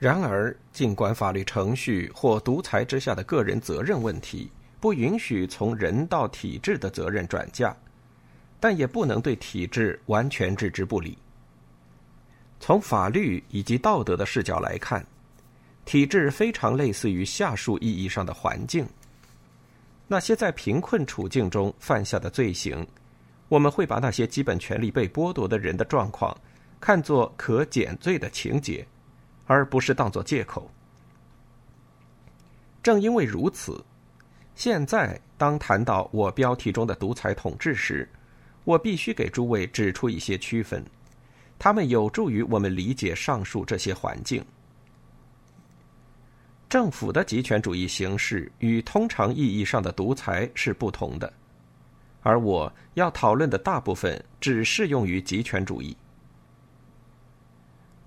然而，尽管法律程序或独裁之下的个人责任问题不允许从人到体制的责任转嫁，但也不能对体制完全置之不理。从法律以及道德的视角来看，体制非常类似于下述意义上的环境：那些在贫困处境中犯下的罪行，我们会把那些基本权利被剥夺的人的状况看作可减罪的情节。而不是当作借口。正因为如此，现在当谈到我标题中的独裁统治时，我必须给诸位指出一些区分，他们有助于我们理解上述这些环境。政府的极权主义形式与通常意义上的独裁是不同的，而我要讨论的大部分只适用于极权主义。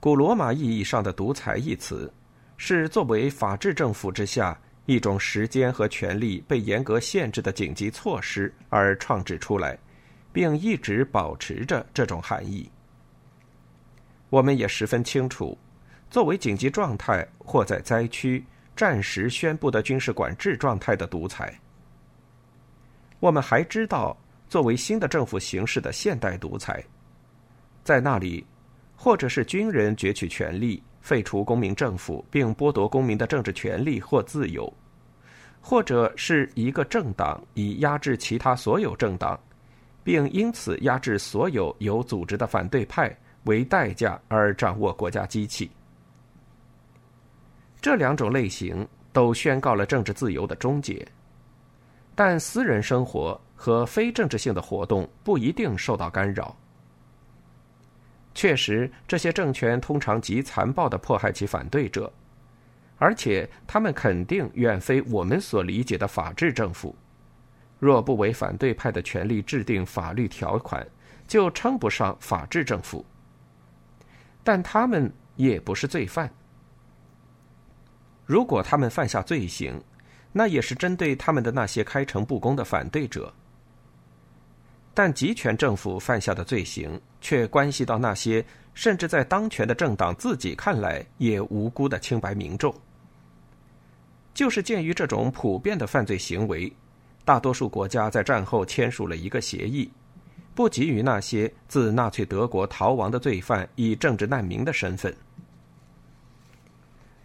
古罗马意义上的“独裁”一词，是作为法治政府之下一种时间和权力被严格限制的紧急措施而创制出来，并一直保持着这种含义。我们也十分清楚，作为紧急状态或在灾区暂时宣布的军事管制状态的独裁。我们还知道，作为新的政府形式的现代独裁，在那里。或者是军人攫取权力，废除公民政府，并剥夺公民的政治权利或自由；或者是一个政党以压制其他所有政党，并因此压制所有有组织的反对派为代价而掌握国家机器。这两种类型都宣告了政治自由的终结，但私人生活和非政治性的活动不一定受到干扰。确实，这些政权通常极残暴的迫害其反对者，而且他们肯定远非我们所理解的法治政府。若不为反对派的权利制定法律条款，就称不上法治政府。但他们也不是罪犯。如果他们犯下罪行，那也是针对他们的那些开诚布公的反对者。但集权政府犯下的罪行，却关系到那些甚至在当权的政党自己看来也无辜的清白民众。就是鉴于这种普遍的犯罪行为，大多数国家在战后签署了一个协议，不给予那些自纳粹德国逃亡的罪犯以政治难民的身份。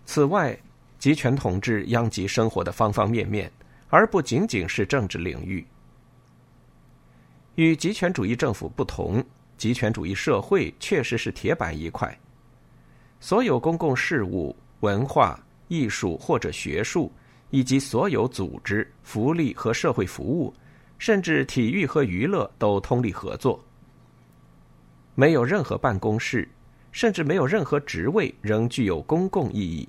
此外，集权统治殃及生活的方方面面，而不仅仅是政治领域。与极权主义政府不同，极权主义社会确实是铁板一块。所有公共事务、文化艺术或者学术，以及所有组织、福利和社会服务，甚至体育和娱乐都通力合作。没有任何办公室，甚至没有任何职位仍具有公共意义。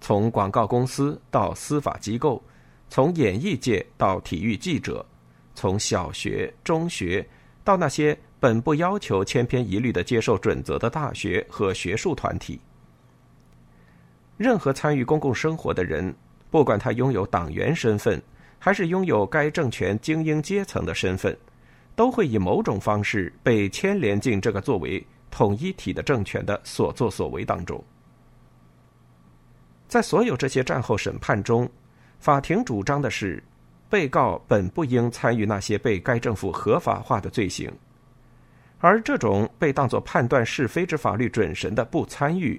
从广告公司到司法机构，从演艺界到体育记者。从小学、中学到那些本不要求千篇一律的接受准则的大学和学术团体，任何参与公共生活的人，不管他拥有党员身份，还是拥有该政权精英阶层的身份，都会以某种方式被牵连进这个作为统一体的政权的所作所为当中。在所有这些战后审判中，法庭主张的是。被告本不应参与那些被该政府合法化的罪行，而这种被当作判断是非之法律准绳的不参与，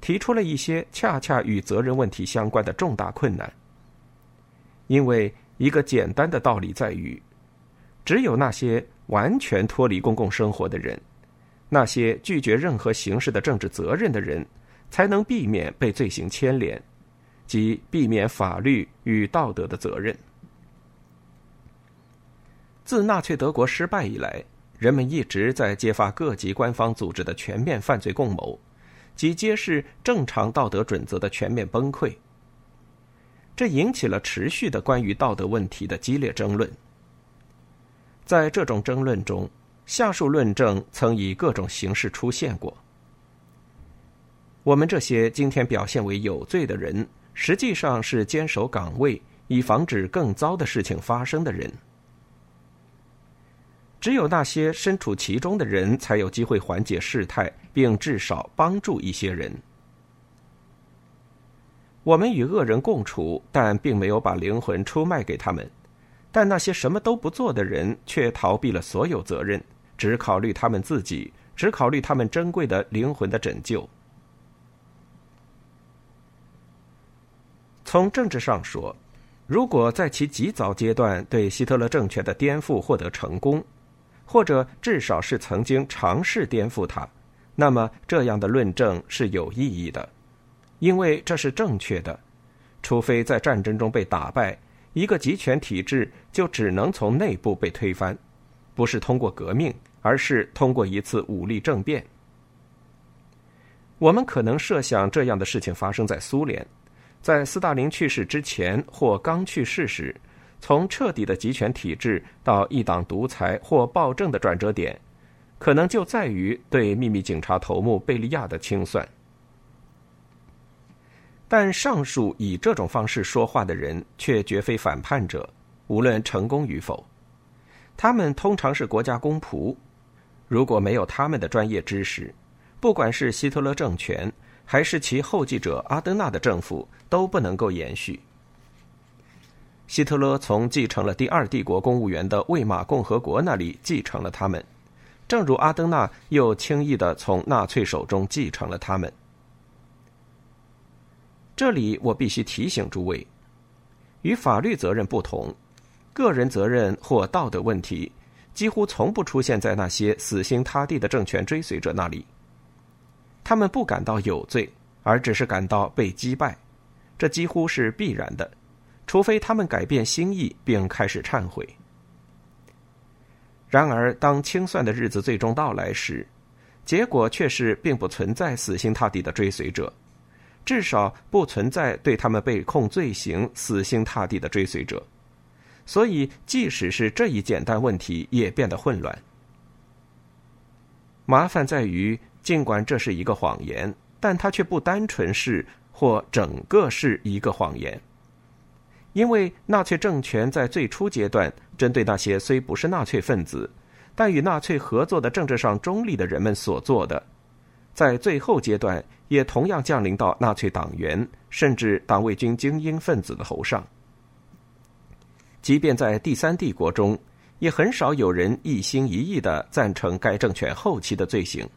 提出了一些恰恰与责任问题相关的重大困难。因为一个简单的道理在于，只有那些完全脱离公共生活的人，那些拒绝任何形式的政治责任的人，才能避免被罪行牵连，即避免法律与道德的责任。自纳粹德国失败以来，人们一直在揭发各级官方组织的全面犯罪共谋，及揭示正常道德准则的全面崩溃。这引起了持续的关于道德问题的激烈争论。在这种争论中，下述论证曾以各种形式出现过。我们这些今天表现为有罪的人，实际上是坚守岗位以防止更糟的事情发生的人。只有那些身处其中的人才有机会缓解事态，并至少帮助一些人。我们与恶人共处，但并没有把灵魂出卖给他们。但那些什么都不做的人，却逃避了所有责任，只考虑他们自己，只考虑他们珍贵的灵魂的拯救。从政治上说，如果在其极早阶段对希特勒政权的颠覆获得成功，或者至少是曾经尝试颠覆它，那么这样的论证是有意义的，因为这是正确的。除非在战争中被打败，一个集权体制就只能从内部被推翻，不是通过革命，而是通过一次武力政变。我们可能设想这样的事情发生在苏联。在斯大林去世之前或刚去世时，从彻底的集权体制到一党独裁或暴政的转折点，可能就在于对秘密警察头目贝利亚的清算。但上述以这种方式说话的人却绝非反叛者，无论成功与否，他们通常是国家公仆。如果没有他们的专业知识，不管是希特勒政权。还是其后继者阿登纳的政府都不能够延续。希特勒从继承了第二帝国公务员的魏玛共和国那里继承了他们，正如阿登纳又轻易的从纳粹手中继承了他们。这里我必须提醒诸位，与法律责任不同，个人责任或道德问题几乎从不出现在那些死心塌地的政权追随者那里。他们不感到有罪，而只是感到被击败，这几乎是必然的，除非他们改变心意并开始忏悔。然而，当清算的日子最终到来时，结果却是并不存在死心塌地的追随者，至少不存在对他们被控罪行死心塌地的追随者。所以，即使是这一简单问题，也变得混乱。麻烦在于。尽管这是一个谎言，但它却不单纯是或整个是一个谎言，因为纳粹政权在最初阶段针对那些虽不是纳粹分子，但与纳粹合作的政治上中立的人们所做的，在最后阶段也同样降临到纳粹党员甚至党卫军精英分子的头上。即便在第三帝国中，也很少有人一心一意的赞成该政权后期的罪行。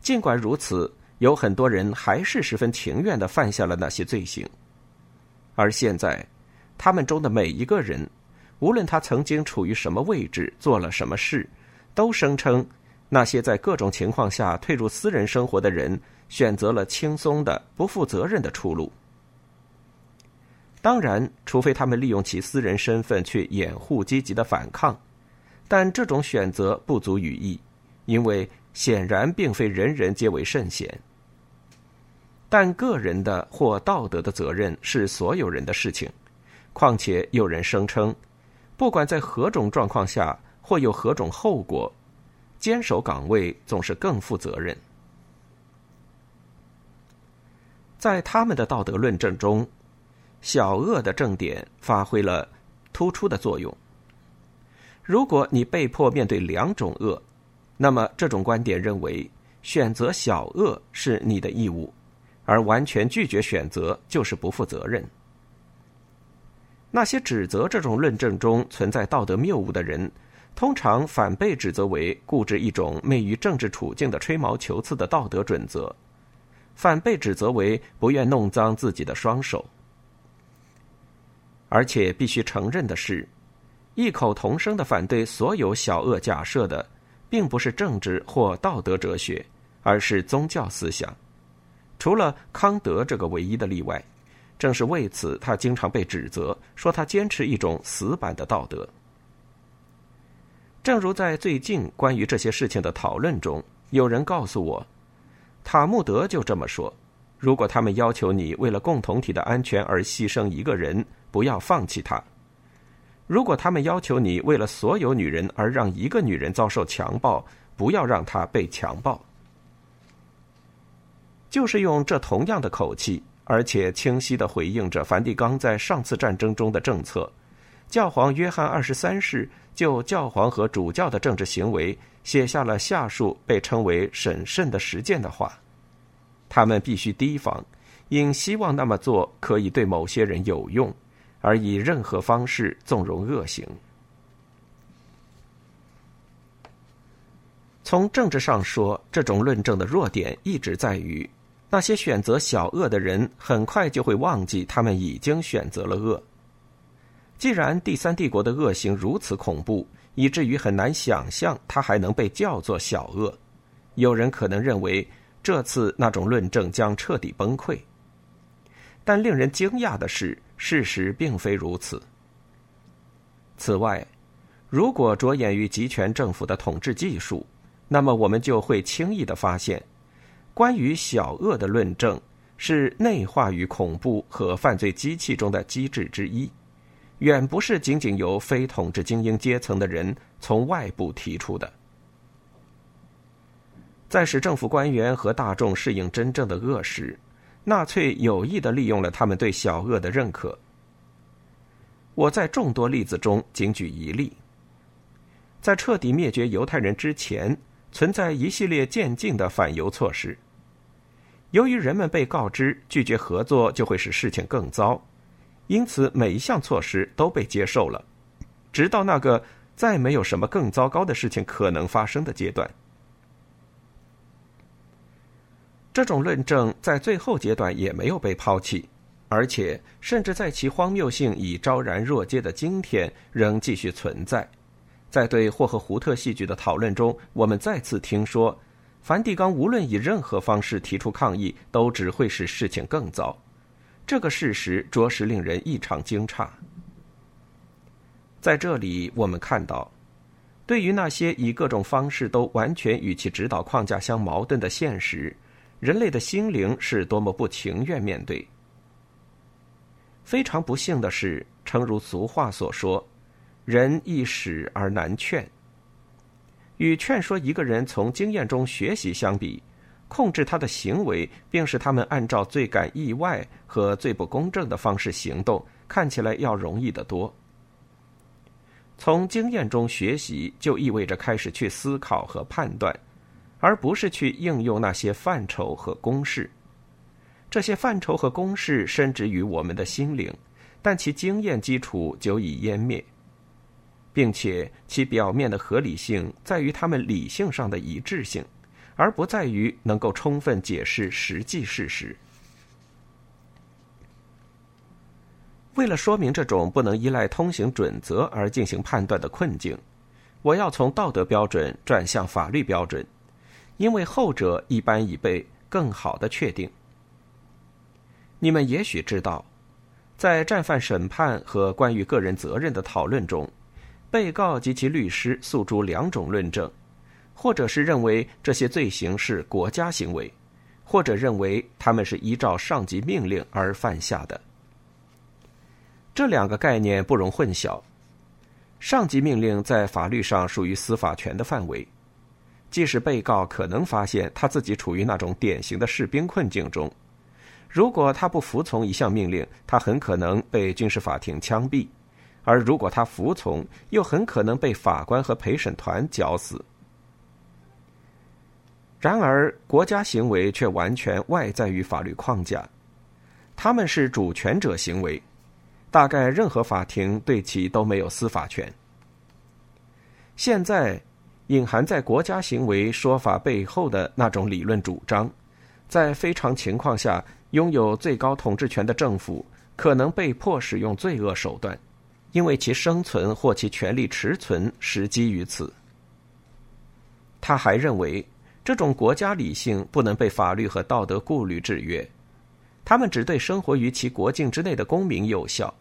尽管如此，有很多人还是十分情愿的犯下了那些罪行。而现在，他们中的每一个人，无论他曾经处于什么位置、做了什么事，都声称那些在各种情况下退入私人生活的人选择了轻松的、不负责任的出路。当然，除非他们利用其私人身份去掩护积极的反抗，但这种选择不足语义，因为。显然并非人人皆为圣贤，但个人的或道德的责任是所有人的事情。况且有人声称，不管在何种状况下或有何种后果，坚守岗位总是更负责任。在他们的道德论证中，小恶的正点发挥了突出的作用。如果你被迫面对两种恶，那么，这种观点认为，选择小恶是你的义务，而完全拒绝选择就是不负责任。那些指责这种论证中存在道德谬误的人，通常反被指责为固执一种昧于政治处境的吹毛求疵的道德准则，反被指责为不愿弄脏自己的双手。而且，必须承认的是，异口同声的反对所有小恶假设的。并不是政治或道德哲学，而是宗教思想。除了康德这个唯一的例外，正是为此，他经常被指责说他坚持一种死板的道德。正如在最近关于这些事情的讨论中，有人告诉我，塔木德就这么说：如果他们要求你为了共同体的安全而牺牲一个人，不要放弃他。如果他们要求你为了所有女人而让一个女人遭受强暴，不要让她被强暴，就是用这同样的口气，而且清晰的回应着梵蒂冈在上次战争中的政策。教皇约翰二十三世就教皇和主教的政治行为写下了下述被称为审慎的实践的话：他们必须提防，因希望那么做可以对某些人有用，而以任何方式纵容恶行。从政治上说，这种论证的弱点一直在于，那些选择小恶的人很快就会忘记他们已经选择了恶。既然第三帝国的恶行如此恐怖，以至于很难想象它还能被叫做小恶，有人可能认为这次那种论证将彻底崩溃。但令人惊讶的是，事实并非如此。此外，如果着眼于集权政府的统治技术，那么我们就会轻易的发现，关于小恶的论证是内化于恐怖和犯罪机器中的机制之一，远不是仅仅由非统治精英阶层的人从外部提出的。在使政府官员和大众适应真正的恶时，纳粹有意的利用了他们对小恶的认可。我在众多例子中仅举一例，在彻底灭绝犹太人之前。存在一系列渐进的反犹措施。由于人们被告知拒绝合作就会使事情更糟，因此每一项措施都被接受了，直到那个再没有什么更糟糕的事情可能发生的阶段。这种论证在最后阶段也没有被抛弃，而且甚至在其荒谬性已昭然若揭的今天仍继续存在。在对霍和胡特戏剧的讨论中，我们再次听说，梵蒂冈无论以任何方式提出抗议，都只会使事情更糟。这个事实着实令人异常惊诧。在这里，我们看到，对于那些以各种方式都完全与其指导框架相矛盾的现实，人类的心灵是多么不情愿面对。非常不幸的是，诚如俗话所说。人易使而难劝。与劝说一个人从经验中学习相比，控制他的行为，并使他们按照最感意外和最不公正的方式行动，看起来要容易得多。从经验中学习，就意味着开始去思考和判断，而不是去应用那些范畴和公式。这些范畴和公式深植于我们的心灵，但其经验基础久已湮灭。并且其表面的合理性在于他们理性上的一致性，而不在于能够充分解释实际事实。为了说明这种不能依赖通行准则而进行判断的困境，我要从道德标准转向法律标准，因为后者一般已被更好的确定。你们也许知道，在战犯审判和关于个人责任的讨论中。被告及其律师诉诸两种论证，或者是认为这些罪行是国家行为，或者认为他们是依照上级命令而犯下的。这两个概念不容混淆。上级命令在法律上属于司法权的范围，即使被告可能发现他自己处于那种典型的士兵困境中，如果他不服从一项命令，他很可能被军事法庭枪毙。而如果他服从，又很可能被法官和陪审团绞死。然而，国家行为却完全外在于法律框架，他们是主权者行为，大概任何法庭对其都没有司法权。现在，隐含在国家行为说法背后的那种理论主张，在非常情况下，拥有最高统治权的政府可能被迫使用罪恶手段。因为其生存或其权力持存实基于此。他还认为，这种国家理性不能被法律和道德顾虑制约，他们只对生活于其国境之内的公民有效。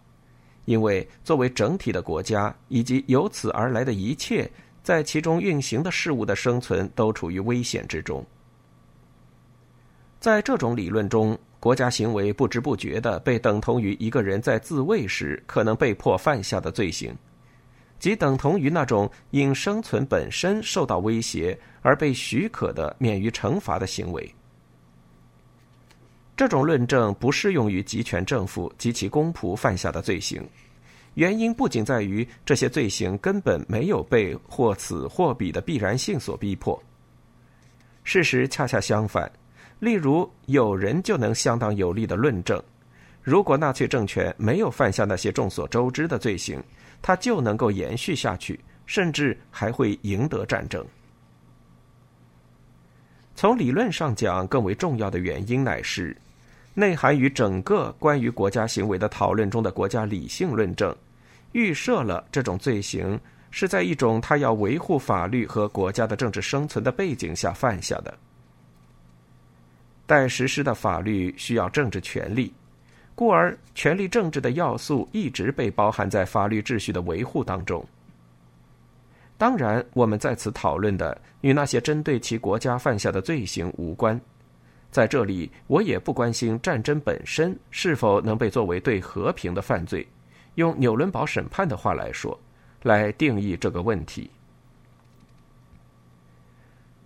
因为作为整体的国家以及由此而来的一切在其中运行的事物的生存都处于危险之中。在这种理论中。国家行为不知不觉的被等同于一个人在自卫时可能被迫犯下的罪行，即等同于那种因生存本身受到威胁而被许可的免于惩罚的行为。这种论证不适用于集权政府及其公仆犯下的罪行，原因不仅在于这些罪行根本没有被或此或彼的必然性所逼迫。事实恰恰相反。例如，有人就能相当有力的论证，如果纳粹政权没有犯下那些众所周知的罪行，它就能够延续下去，甚至还会赢得战争。从理论上讲，更为重要的原因乃是，内涵于整个关于国家行为的讨论中的国家理性论证，预设了这种罪行是在一种他要维护法律和国家的政治生存的背景下犯下的。待实施的法律需要政治权利，故而权力政治的要素一直被包含在法律秩序的维护当中。当然，我们在此讨论的与那些针对其国家犯下的罪行无关。在这里，我也不关心战争本身是否能被作为对和平的犯罪，用纽伦堡审判的话来说，来定义这个问题。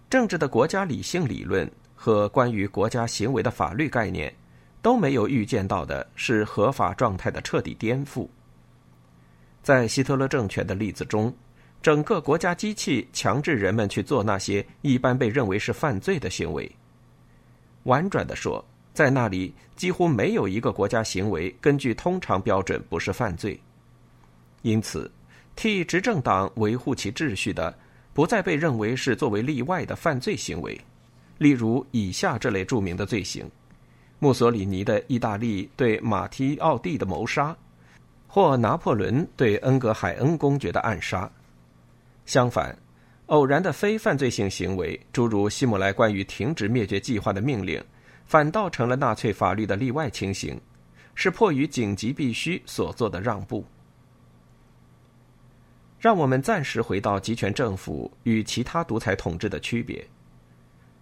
政治的国家理性理论。和关于国家行为的法律概念，都没有预见到的是合法状态的彻底颠覆。在希特勒政权的例子中，整个国家机器强制人们去做那些一般被认为是犯罪的行为。婉转的说，在那里几乎没有一个国家行为根据通常标准不是犯罪。因此，替执政党维护其秩序的，不再被认为是作为例外的犯罪行为。例如以下这类著名的罪行：墨索里尼的意大利对马提奥蒂的谋杀，或拿破仑对恩格海恩公爵的暗杀。相反，偶然的非犯罪性行为，诸如希姆莱关于停止灭绝计划的命令，反倒成了纳粹法律的例外情形，是迫于紧急必须所做的让步。让我们暂时回到集权政府与其他独裁统治的区别。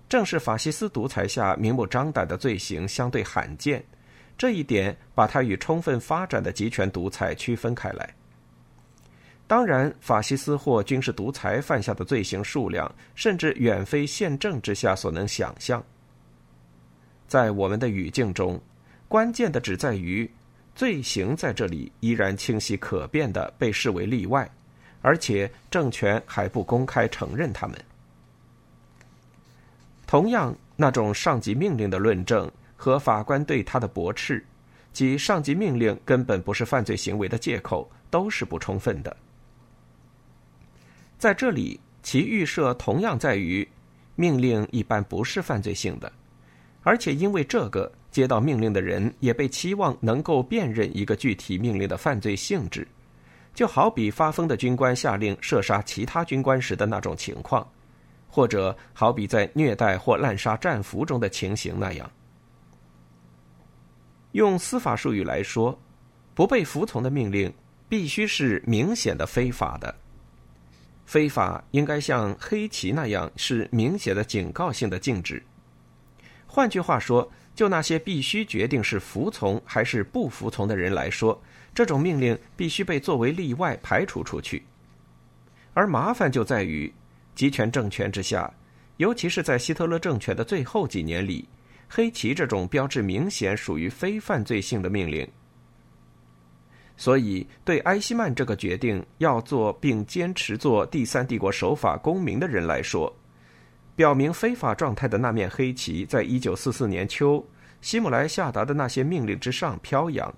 正是法西斯独裁下明目张胆的罪行相对罕见，这一点把它与充分发展的集权独裁区分开来。当然，法西斯或军事独裁犯下的罪行数量，甚至远非宪政之下所能想象。在我们的语境中，关键的只在于罪行在这里依然清晰可辨的被视为例外，而且政权还不公开承认他们。同样，那种上级命令的论证和法官对他的驳斥，即上级命令根本不是犯罪行为的借口，都是不充分的。在这里，其预设同样在于，命令一般不是犯罪性的，而且因为这个，接到命令的人也被期望能够辨认一个具体命令的犯罪性质，就好比发疯的军官下令射杀其他军官时的那种情况。或者好比在虐待或滥杀战俘中的情形那样，用司法术语来说，不被服从的命令必须是明显的非法的。非法应该像黑旗那样是明显的警告性的禁止。换句话说，就那些必须决定是服从还是不服从的人来说，这种命令必须被作为例外排除出去。而麻烦就在于。集权政权之下，尤其是在希特勒政权的最后几年里，黑旗这种标志明显属于非犯罪性的命令。所以，对埃希曼这个决定要做并坚持做第三帝国守法公民的人来说，表明非法状态的那面黑旗，在一九四四年秋希姆莱下达的那些命令之上飘扬。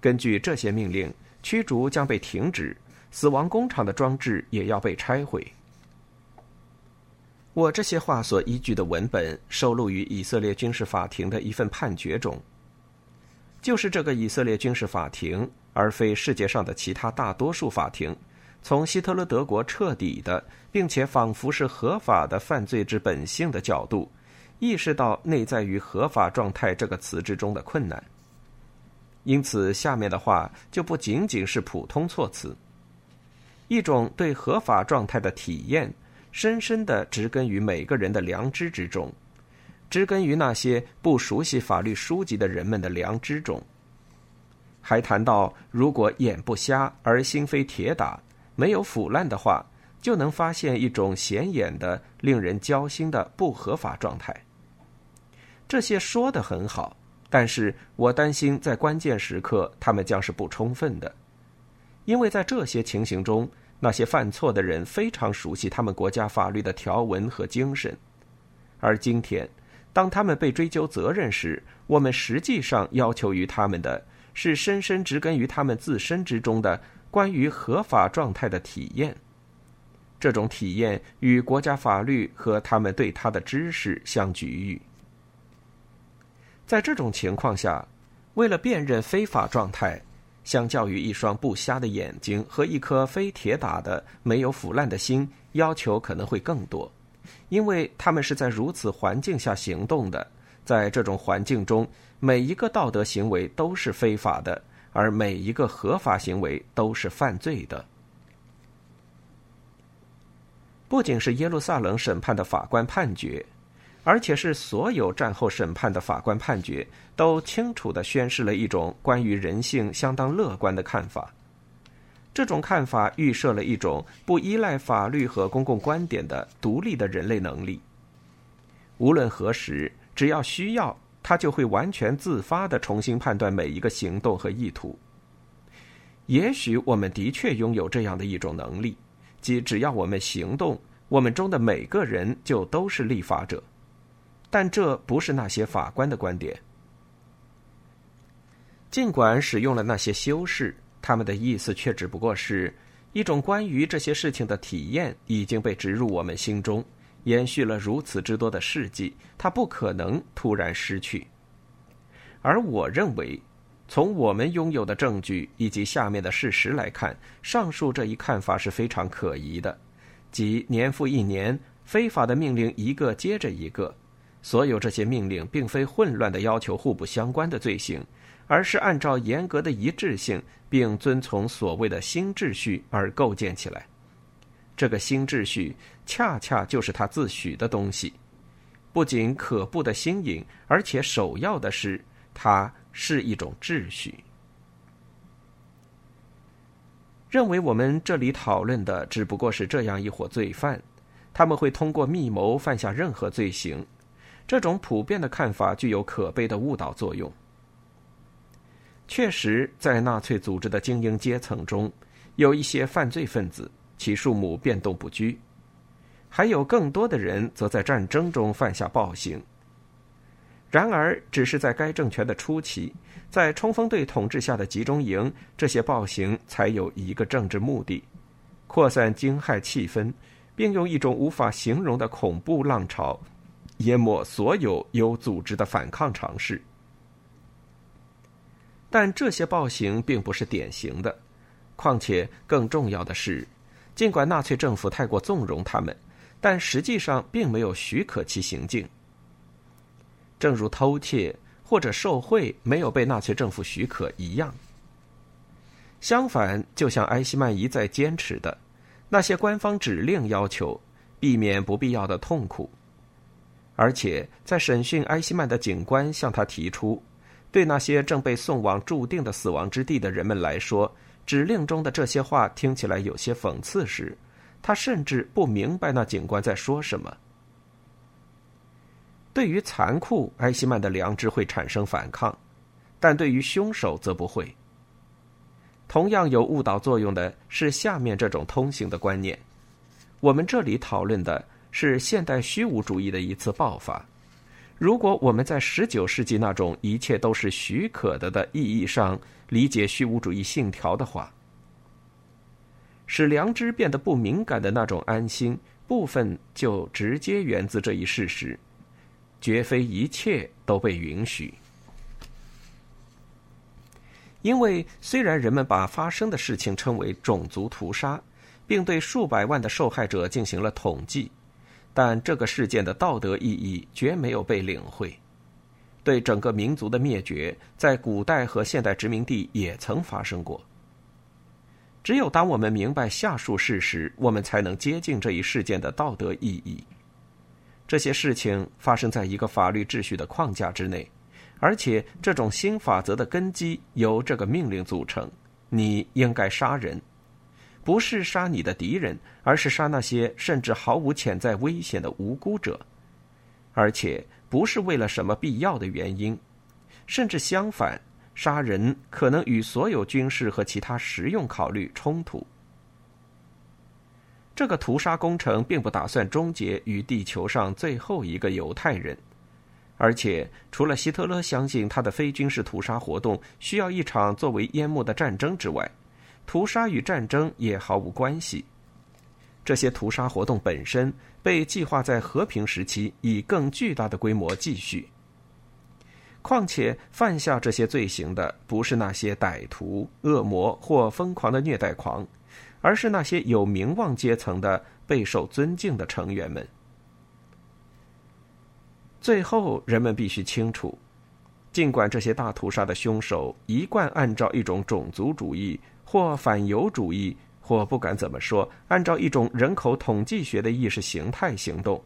根据这些命令，驱逐将被停止，死亡工厂的装置也要被拆毁。我这些话所依据的文本收录于以色列军事法庭的一份判决中。就是这个以色列军事法庭，而非世界上的其他大多数法庭，从希特勒德国彻底的，并且仿佛是合法的犯罪之本性的角度，意识到内在于“合法状态”这个词之中的困难。因此，下面的话就不仅仅是普通措辞，一种对合法状态的体验。深深的植根于每个人的良知之中，植根于那些不熟悉法律书籍的人们的良知中。还谈到，如果眼不瞎而心非铁打，没有腐烂的话，就能发现一种显眼的、令人焦心的不合法状态。这些说的很好，但是我担心在关键时刻，他们将是不充分的，因为在这些情形中。那些犯错的人非常熟悉他们国家法律的条文和精神，而今天，当他们被追究责任时，我们实际上要求于他们的是深深植根于他们自身之中的关于合法状态的体验。这种体验与国家法律和他们对他的知识相局域。在这种情况下，为了辨认非法状态，相较于一双不瞎的眼睛和一颗非铁打的、没有腐烂的心，要求可能会更多。因为他们是在如此环境下行动的，在这种环境中，每一个道德行为都是非法的，而每一个合法行为都是犯罪的。不仅是耶路撒冷审判的法官判决，而且是所有战后审判的法官判决，都清楚的宣示了一种关于人性相当乐观的看法。这种看法预设了一种不依赖法律和公共观点的独立的人类能力。无论何时，只要需要，他就会完全自发的重新判断每一个行动和意图。也许我们的确拥有这样的一种能力，即只要我们行动，我们中的每个人就都是立法者。但这不是那些法官的观点。尽管使用了那些修饰。他们的意思却只不过是一种关于这些事情的体验已经被植入我们心中，延续了如此之多的世纪，它不可能突然失去。而我认为，从我们拥有的证据以及下面的事实来看，上述这一看法是非常可疑的，即年复一年，非法的命令一个接着一个，所有这些命令并非混乱的要求互不相关的罪行。而是按照严格的一致性，并遵从所谓的新秩序而构建起来。这个新秩序恰恰就是他自诩的东西，不仅可怖的新颖，而且首要的是，它是一种秩序。认为我们这里讨论的只不过是这样一伙罪犯，他们会通过密谋犯下任何罪行。这种普遍的看法具有可悲的误导作用。确实，在纳粹组织的精英阶层中，有一些犯罪分子，其数目变动不居；还有更多的人则在战争中犯下暴行。然而，只是在该政权的初期，在冲锋队统治下的集中营，这些暴行才有一个政治目的：扩散惊骇气氛，并用一种无法形容的恐怖浪潮，淹没所有有组织的反抗尝试。但这些暴行并不是典型的，况且更重要的是，尽管纳粹政府太过纵容他们，但实际上并没有许可其行径。正如偷窃或者受贿没有被纳粹政府许可一样。相反，就像埃希曼一再坚持的，那些官方指令要求避免不必要的痛苦，而且在审讯埃希曼的警官向他提出。对那些正被送往注定的死亡之地的人们来说，指令中的这些话听起来有些讽刺时，他甚至不明白那警官在说什么。对于残酷，埃希曼的良知会产生反抗，但对于凶手则不会。同样有误导作用的是下面这种通行的观念：我们这里讨论的是现代虚无主义的一次爆发。如果我们在十九世纪那种一切都是许可的的意义上理解虚无主义信条的话，使良知变得不敏感的那种安心部分，就直接源自这一事实：绝非一切都被允许。因为虽然人们把发生的事情称为种族屠杀，并对数百万的受害者进行了统计。但这个事件的道德意义绝没有被领会。对整个民族的灭绝，在古代和现代殖民地也曾发生过。只有当我们明白下述事实，我们才能接近这一事件的道德意义。这些事情发生在一个法律秩序的框架之内，而且这种新法则的根基由这个命令组成：你应该杀人。不是杀你的敌人，而是杀那些甚至毫无潜在危险的无辜者，而且不是为了什么必要的原因，甚至相反，杀人可能与所有军事和其他实用考虑冲突。这个屠杀工程并不打算终结于地球上最后一个犹太人，而且，除了希特勒相信他的非军事屠杀活动需要一场作为淹没的战争之外，屠杀与战争也毫无关系。这些屠杀活动本身被计划在和平时期以更巨大的规模继续。况且，犯下这些罪行的不是那些歹徒、恶魔或疯狂的虐待狂，而是那些有名望阶层的备受尊敬的成员们。最后，人们必须清楚，尽管这些大屠杀的凶手一贯按照一种种族主义或反犹主义，或不管怎么说，按照一种人口统计学的意识形态行动。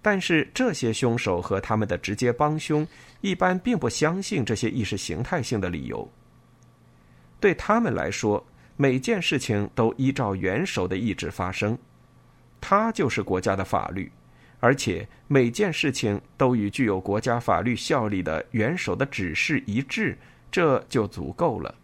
但是这些凶手和他们的直接帮凶一般并不相信这些意识形态性的理由。对他们来说，每件事情都依照元首的意志发生，他就是国家的法律，而且每件事情都与具有国家法律效力的元首的指示一致，这就足够了。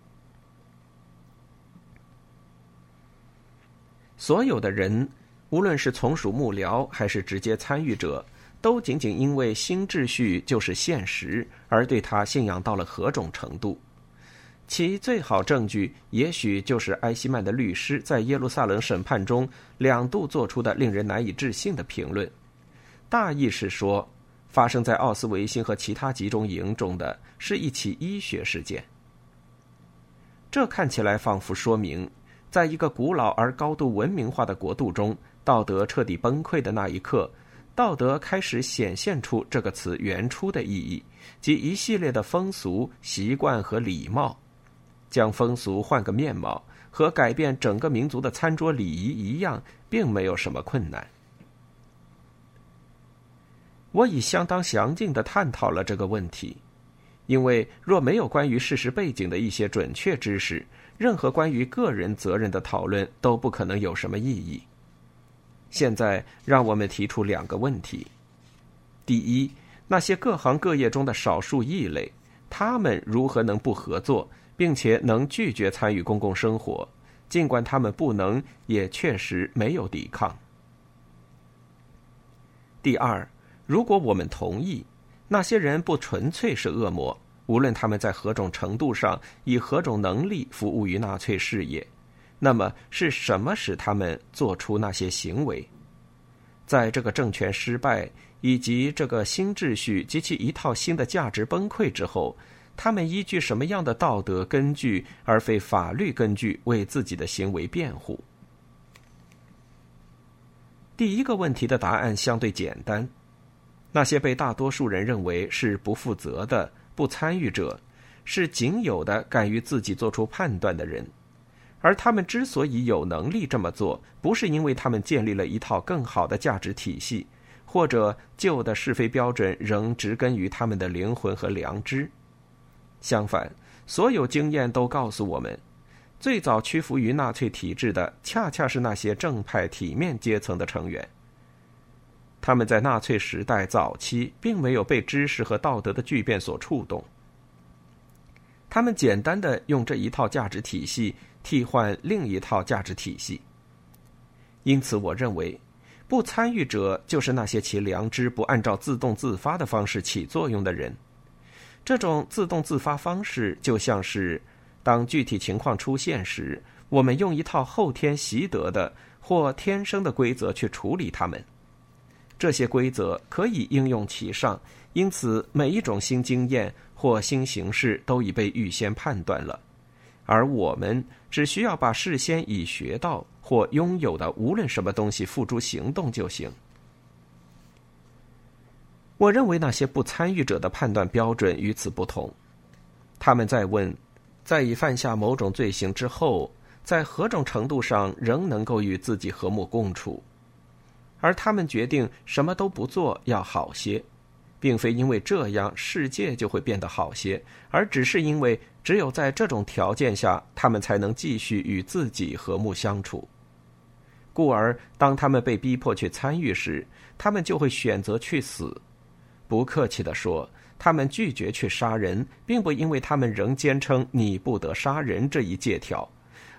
所有的人。无论是从属幕僚还是直接参与者，都仅仅因为新秩序就是现实而对他信仰到了何种程度？其最好证据，也许就是埃希曼的律师在耶路撒冷审判中两度做出的令人难以置信的评论。大意是说，发生在奥斯维辛和其他集中营中的是一起医学事件。这看起来仿佛说明，在一个古老而高度文明化的国度中。道德彻底崩溃的那一刻，道德开始显现出这个词原初的意义，即一系列的风俗习惯和礼貌。将风俗换个面貌，和改变整个民族的餐桌礼仪一样，并没有什么困难。我已相当详尽的探讨了这个问题，因为若没有关于事实背景的一些准确知识，任何关于个人责任的讨论都不可能有什么意义。现在，让我们提出两个问题：第一，那些各行各业中的少数异类，他们如何能不合作，并且能拒绝参与公共生活，尽管他们不能，也确实没有抵抗？第二，如果我们同意，那些人不纯粹是恶魔，无论他们在何种程度上以何种能力服务于纳粹事业。那么是什么使他们做出那些行为？在这个政权失败以及这个新秩序及其一套新的价值崩溃之后，他们依据什么样的道德根据而非法律根据为自己的行为辩护？第一个问题的答案相对简单：那些被大多数人认为是不负责的不参与者，是仅有的敢于自己做出判断的人。而他们之所以有能力这么做，不是因为他们建立了一套更好的价值体系，或者旧的是非标准仍植根于他们的灵魂和良知。相反，所有经验都告诉我们，最早屈服于纳粹体制的，恰恰是那些正派体面阶层的成员。他们在纳粹时代早期并没有被知识和道德的巨变所触动，他们简单的用这一套价值体系。替换另一套价值体系。因此，我认为，不参与者就是那些其良知不按照自动自发的方式起作用的人。这种自动自发方式，就像是当具体情况出现时，我们用一套后天习得的或天生的规则去处理它们。这些规则可以应用其上，因此每一种新经验或新形式都已被预先判断了。而我们只需要把事先已学到或拥有的无论什么东西付诸行动就行。我认为那些不参与者的判断标准与此不同。他们在问，在已犯下某种罪行之后，在何种程度上仍能够与自己和睦共处，而他们决定什么都不做要好些。并非因为这样世界就会变得好些，而只是因为只有在这种条件下，他们才能继续与自己和睦相处。故而，当他们被逼迫去参与时，他们就会选择去死。不客气地说，他们拒绝去杀人，并不因为他们仍坚称你不得杀人这一借条，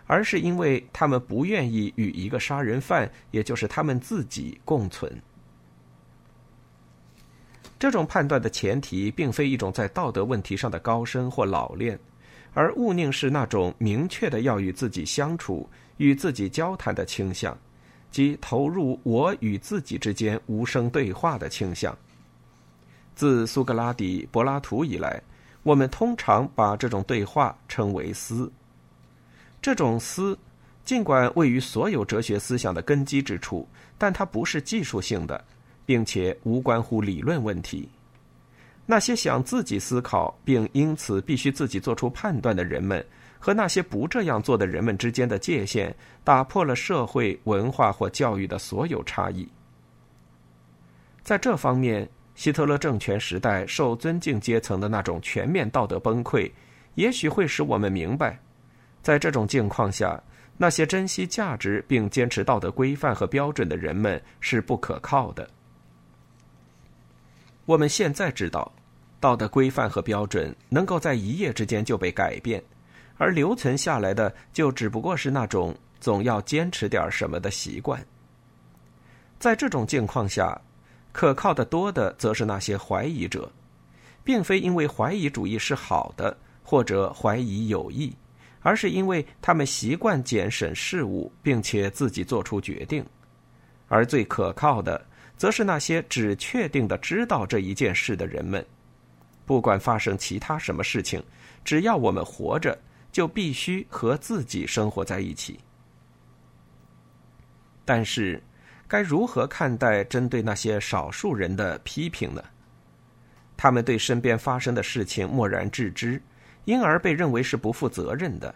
而是因为他们不愿意与一个杀人犯，也就是他们自己共存。这种判断的前提，并非一种在道德问题上的高深或老练，而务宁是那种明确的要与自己相处、与自己交谈的倾向，即投入我与自己之间无声对话的倾向。自苏格拉底、柏拉图以来，我们通常把这种对话称为思。这种思，尽管位于所有哲学思想的根基之处，但它不是技术性的。并且无关乎理论问题。那些想自己思考并因此必须自己做出判断的人们，和那些不这样做的人们之间的界限，打破了社会文化或教育的所有差异。在这方面，希特勒政权时代受尊敬阶层的那种全面道德崩溃，也许会使我们明白，在这种境况下，那些珍惜价值并坚持道德规范和标准的人们是不可靠的。我们现在知道，道德规范和标准能够在一夜之间就被改变，而留存下来的就只不过是那种总要坚持点什么的习惯。在这种境况下，可靠的多的则是那些怀疑者，并非因为怀疑主义是好的或者怀疑有益，而是因为他们习惯检审事物，并且自己做出决定，而最可靠的。则是那些只确定的知道这一件事的人们，不管发生其他什么事情，只要我们活着，就必须和自己生活在一起。但是，该如何看待针对那些少数人的批评呢？他们对身边发生的事情漠然置之，因而被认为是不负责任的。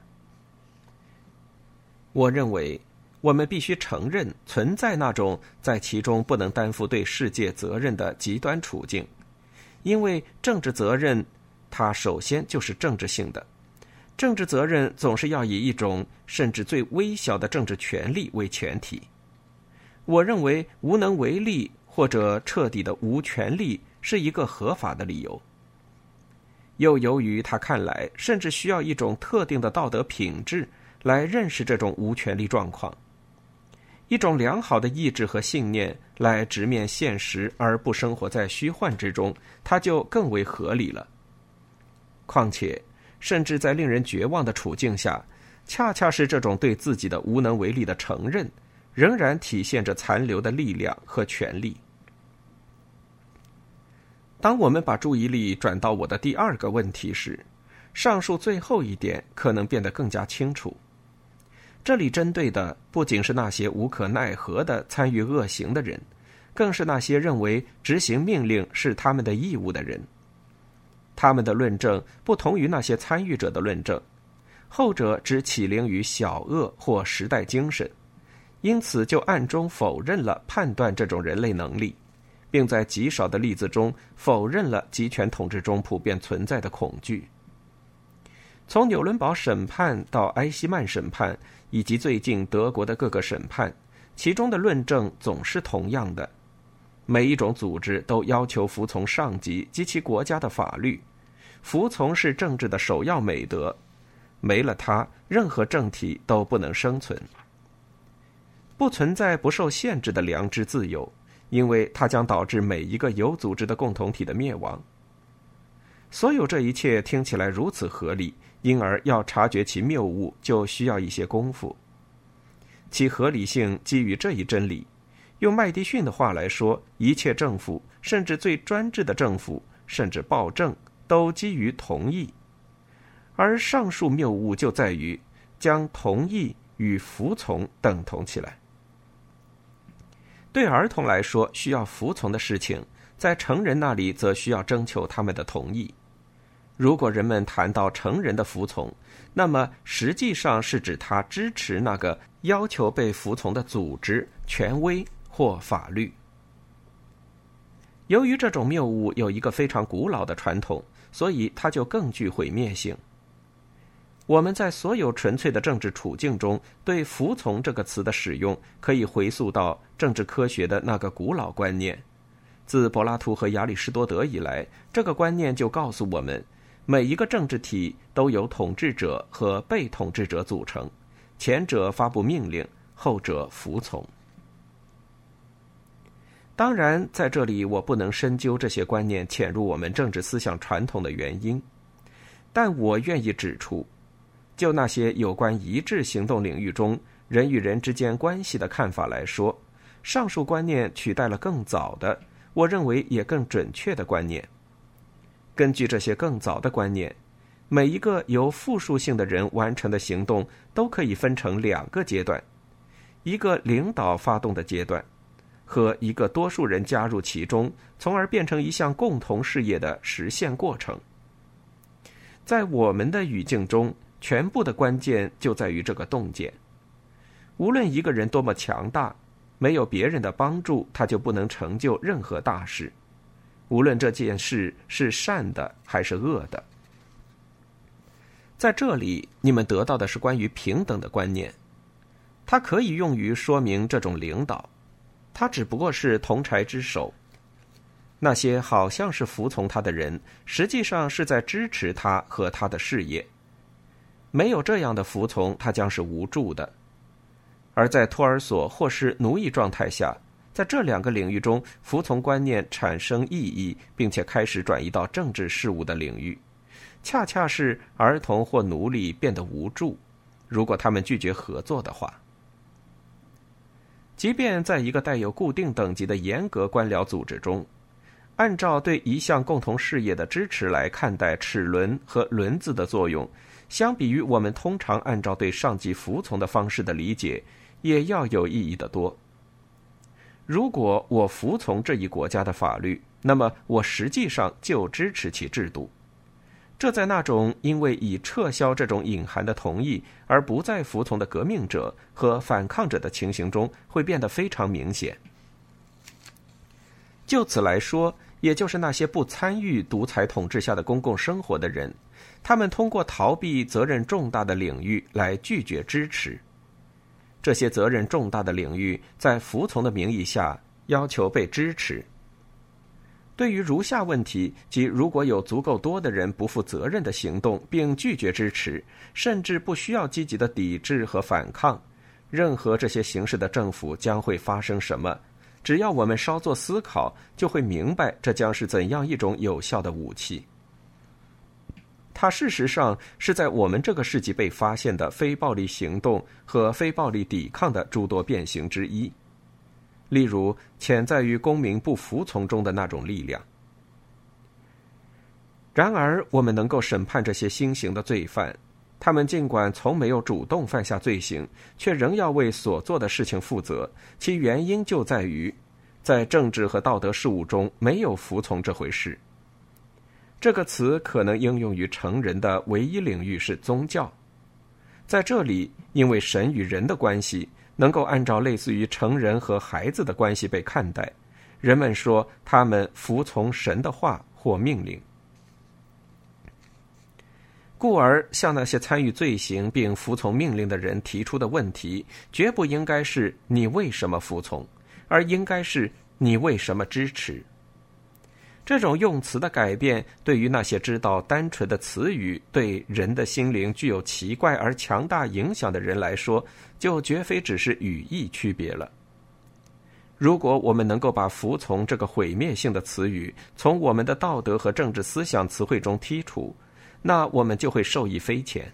我认为。我们必须承认存在那种在其中不能担负对世界责任的极端处境，因为政治责任，它首先就是政治性的。政治责任总是要以一种甚至最微小的政治权利为前提。我认为无能为力或者彻底的无权利是一个合法的理由。又由于他看来甚至需要一种特定的道德品质来认识这种无权利状况。一种良好的意志和信念来直面现实，而不生活在虚幻之中，它就更为合理了。况且，甚至在令人绝望的处境下，恰恰是这种对自己的无能为力的承认，仍然体现着残留的力量和权利。当我们把注意力转到我的第二个问题时，上述最后一点可能变得更加清楚。这里针对的不仅是那些无可奈何的参与恶行的人，更是那些认为执行命令是他们的义务的人。他们的论证不同于那些参与者的论证，后者只起灵于小恶或时代精神，因此就暗中否认了判断这种人类能力，并在极少的例子中否认了集权统治中普遍存在的恐惧。从纽伦堡审判到埃希曼审判。以及最近德国的各个审判，其中的论证总是同样的：每一种组织都要求服从上级及其国家的法律，服从是政治的首要美德，没了它，任何政体都不能生存。不存在不受限制的良知自由，因为它将导致每一个有组织的共同体的灭亡。所有这一切听起来如此合理。因而要察觉其谬误，就需要一些功夫。其合理性基于这一真理。用麦迪逊的话来说，一切政府，甚至最专制的政府，甚至暴政，都基于同意。而上述谬误就在于将同意与服从等同起来。对儿童来说，需要服从的事情，在成人那里则需要征求他们的同意。如果人们谈到成人的服从，那么实际上是指他支持那个要求被服从的组织、权威或法律。由于这种谬误有一个非常古老的传统，所以它就更具毁灭性。我们在所有纯粹的政治处境中，对“服从”这个词的使用，可以回溯到政治科学的那个古老观念。自柏拉图和亚里士多德以来，这个观念就告诉我们。每一个政治体都由统治者和被统治者组成，前者发布命令，后者服从。当然，在这里我不能深究这些观念潜入我们政治思想传统的原因，但我愿意指出，就那些有关一致行动领域中人与人之间关系的看法来说，上述观念取代了更早的，我认为也更准确的观念。根据这些更早的观念，每一个由复数性的人完成的行动都可以分成两个阶段：一个领导发动的阶段。和一个多数人加入其中，从而变成一项共同事业的实现过程。在我们的语境中，全部的关键就在于这个洞见。无论一个人多么强大，没有别人的帮助，他就不能成就任何大事。无论这件事是善的还是恶的。在这里，你们得到的是关于平等的观念，它可以用于说明这种领导。他只不过是铜柴之手。那些好像是服从他的人，实际上是在支持他和他的事业。没有这样的服从，他将是无助的。而在托儿所或是奴役状态下，在这两个领域中，服从观念产生意义，并且开始转移到政治事务的领域，恰恰是儿童或奴隶变得无助，如果他们拒绝合作的话。即便在一个带有固定等级的严格官僚组织中，按照对一项共同事业的支持来看待齿轮和轮子的作用，相比于我们通常按照对上级服从的方式的理解，也要有意义的多。如果我服从这一国家的法律，那么我实际上就支持其制度。这在那种因为已撤销这种隐含的同意而不再服从的革命者和反抗者的情形中会变得非常明显。就此来说，也就是那些不参与独裁统治下的公共生活的人，他们通过逃避责任重大的领域来拒绝支持这些责任重大的领域，在服从的名义下要求被支持。对于如下问题，即如果有足够多的人不负责任的行动，并拒绝支持，甚至不需要积极的抵制和反抗，任何这些形式的政府将会发生什么？只要我们稍作思考，就会明白这将是怎样一种有效的武器。它事实上是在我们这个世纪被发现的非暴力行动和非暴力抵抗的诸多变形之一。例如，潜在于公民不服从中的那种力量。然而，我们能够审判这些新型的罪犯，他们尽管从没有主动犯下罪行，却仍要为所做的事情负责。其原因就在于，在政治和道德事务中没有服从这回事。这个词可能应用于成人的唯一领域是宗教。在这里，因为神与人的关系。能够按照类似于成人和孩子的关系被看待，人们说他们服从神的话或命令，故而向那些参与罪行并服从命令的人提出的问题，绝不应该是你为什么服从，而应该是你为什么支持。这种用词的改变，对于那些知道单纯的词语对人的心灵具有奇怪而强大影响的人来说，就绝非只是语义区别了。如果我们能够把“服从”这个毁灭性的词语从我们的道德和政治思想词汇中剔除，那我们就会受益匪浅。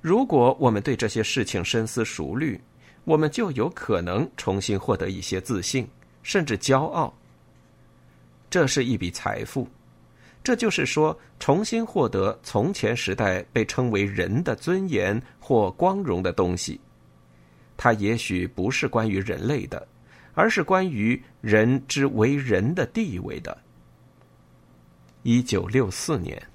如果我们对这些事情深思熟虑，我们就有可能重新获得一些自信，甚至骄傲。这是一笔财富，这就是说，重新获得从前时代被称为人的尊严或光荣的东西。它也许不是关于人类的，而是关于人之为人的地位的。一九六四年。